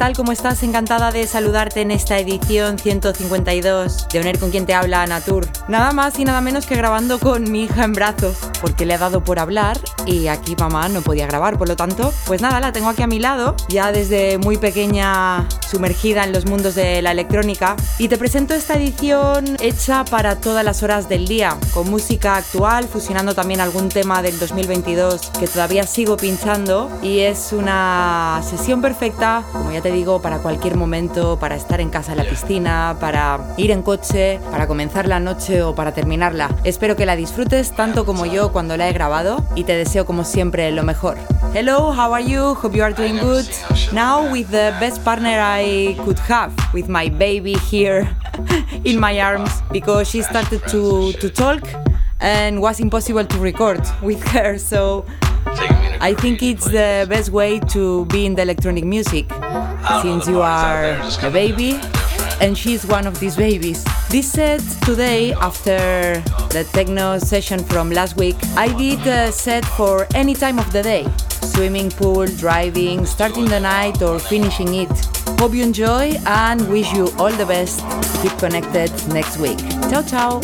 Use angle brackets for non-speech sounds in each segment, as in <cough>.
Tal? ¿Cómo estás? Encantada de saludarte en esta edición 152 de Oner con quien te habla Natur. Nada más y nada menos que grabando con mi hija en brazos, porque le he dado por hablar y aquí mamá no podía grabar, por lo tanto, pues nada, la tengo aquí a mi lado, ya desde muy pequeña sumergida en los mundos de la electrónica y te presento esta edición hecha para todas las horas del día, con música actual, fusionando también algún tema del 2022 que todavía sigo pinchando y es una sesión perfecta como ya te digo, para cualquier momento, para estar en casa en la piscina, para ir en coche, para comenzar la noche o para terminarla. Espero que la disfrutes tanto como yo cuando la he grabado y te deseo como siempre lo mejor. Hello, how are you? Hope you are doing good. Now with the best partner I could have, with my baby here <laughs> in my arms, because she started to, to talk and was impossible to record with her, so I think it's the best way to be in the electronic music, since you are a baby and she's one of these babies. This set today, after the techno session from last week, I did a set for any time of the day swimming pool, driving, starting the night, or finishing it. Hope you enjoy and wish you all the best. Keep connected next week. Ciao, ciao.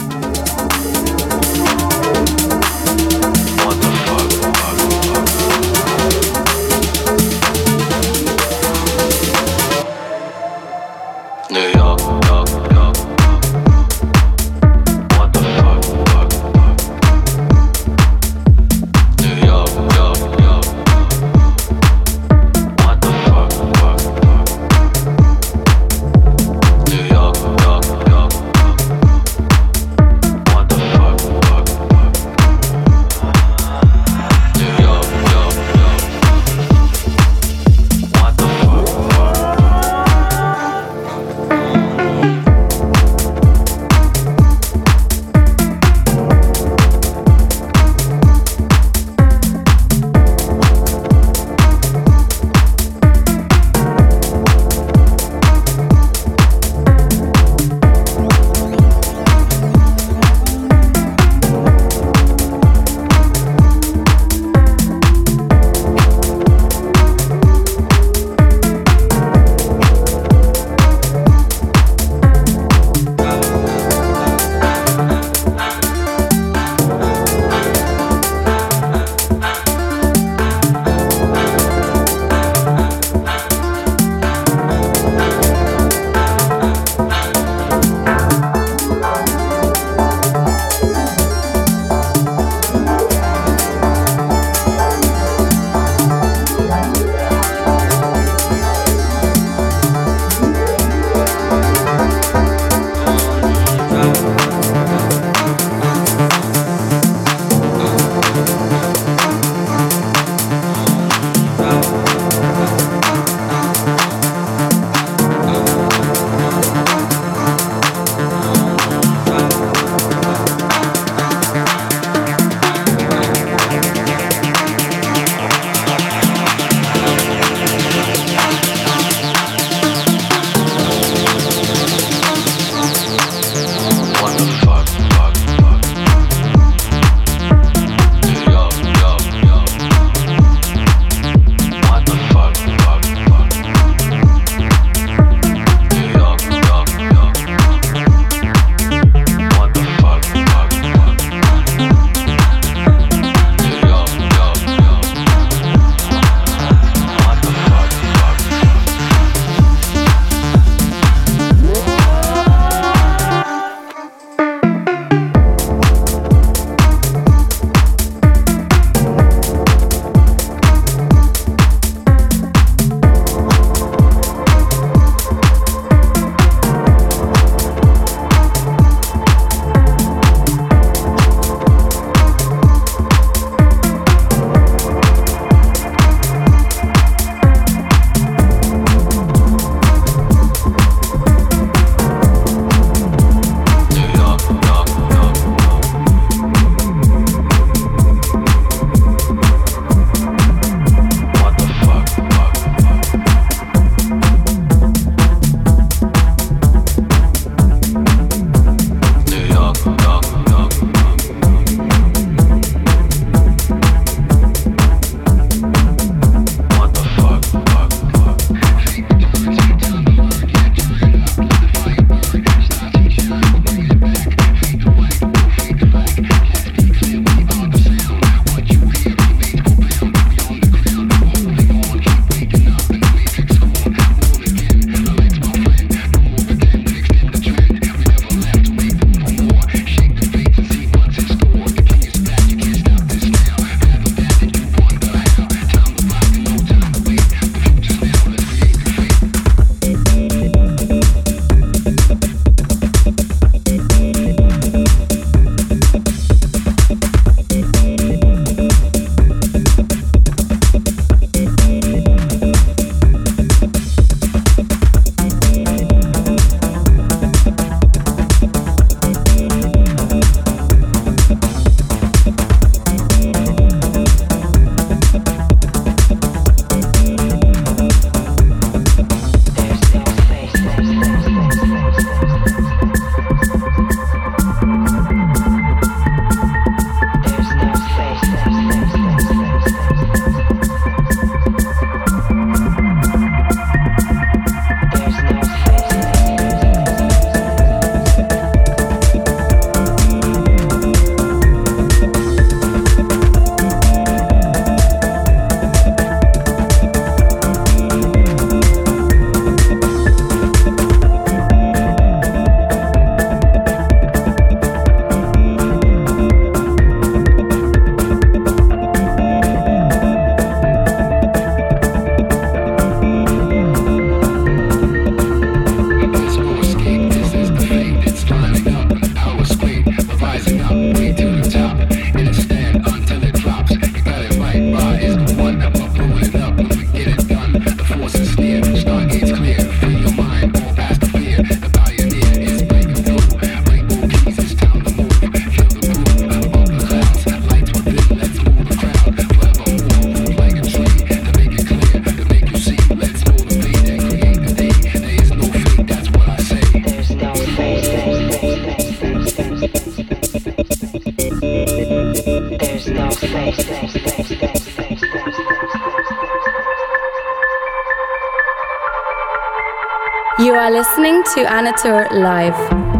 To Anatur Live.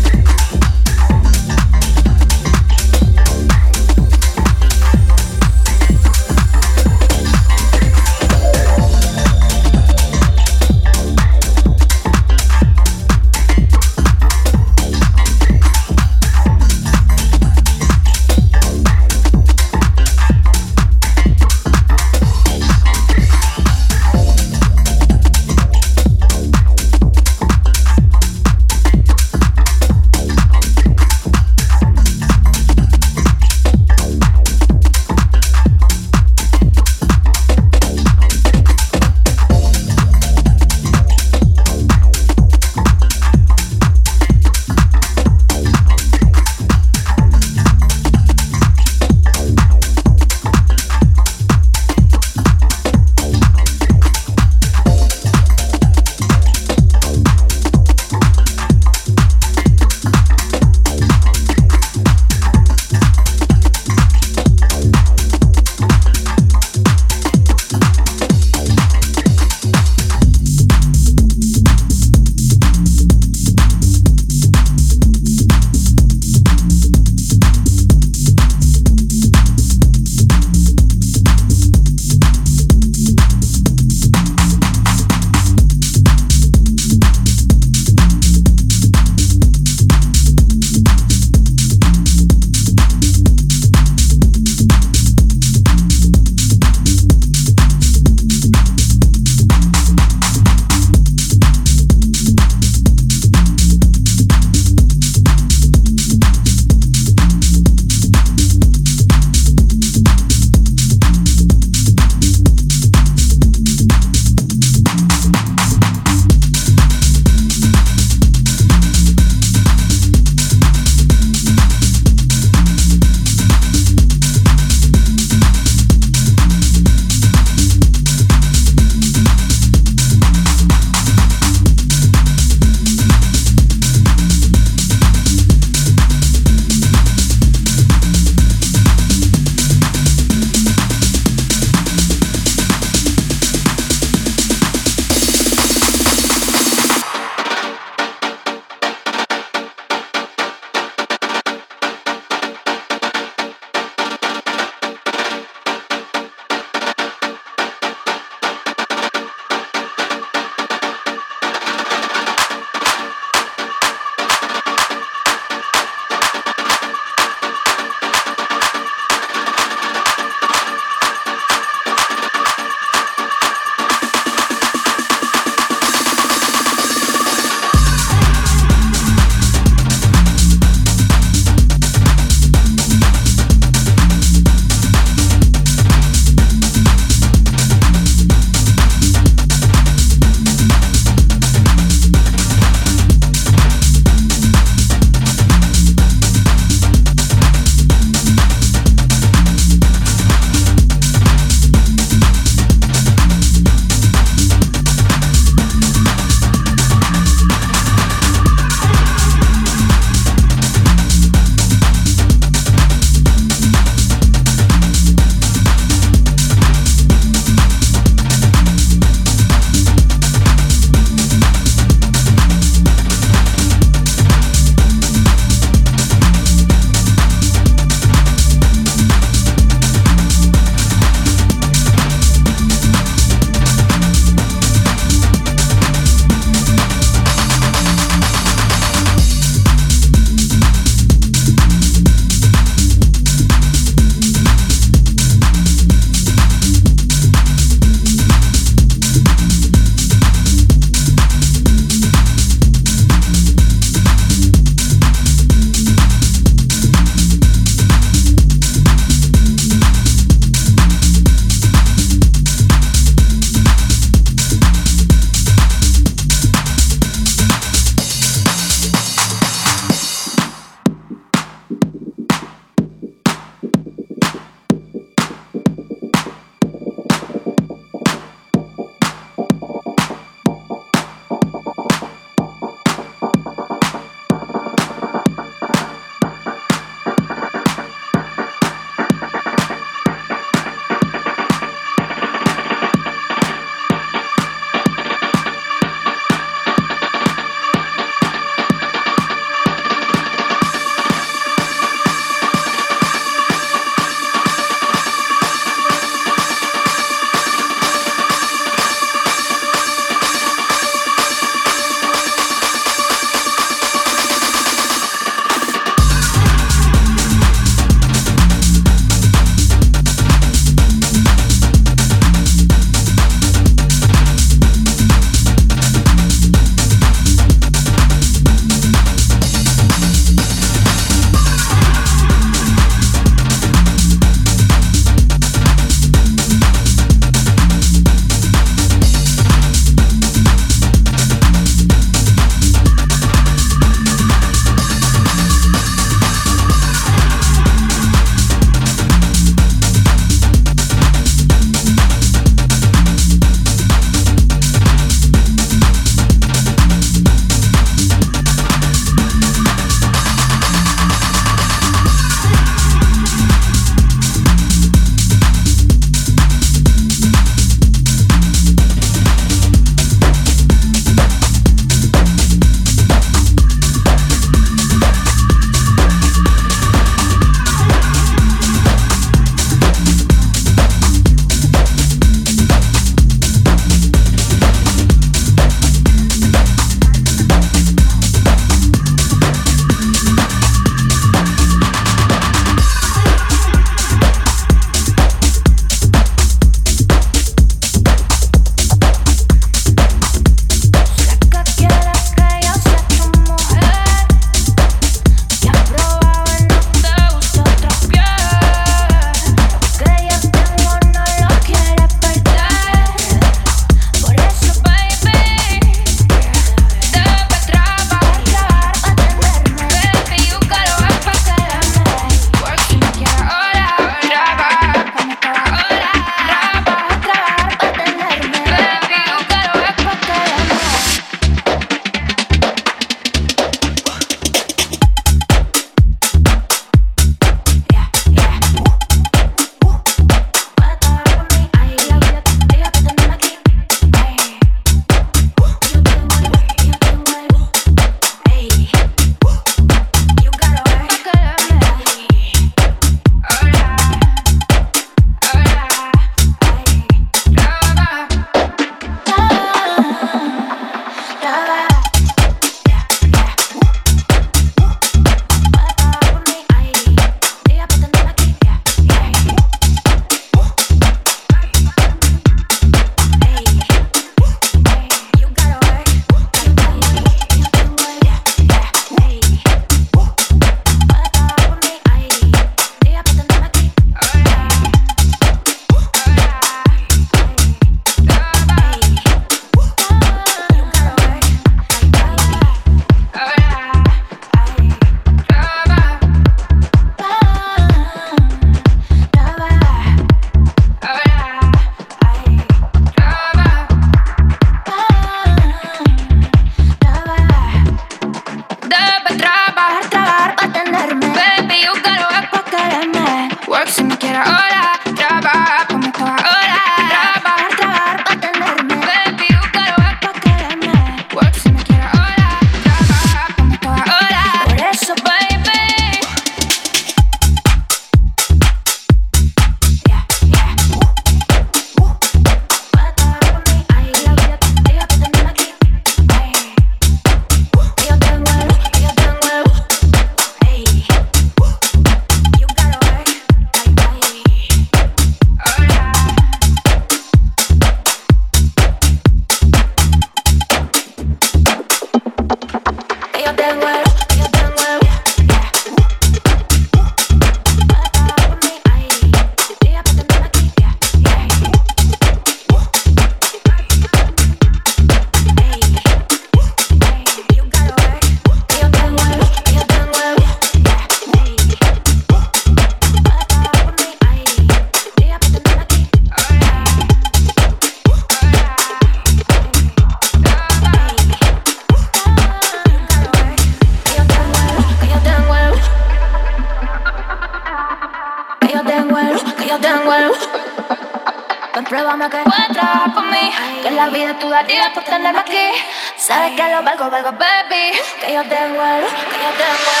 Que trabajar por mí. Que la vida tú darías por tenerme aquí. Sabes que lo valgo, valgo, baby. Que yo te vuelvo, que yo te vuelvo.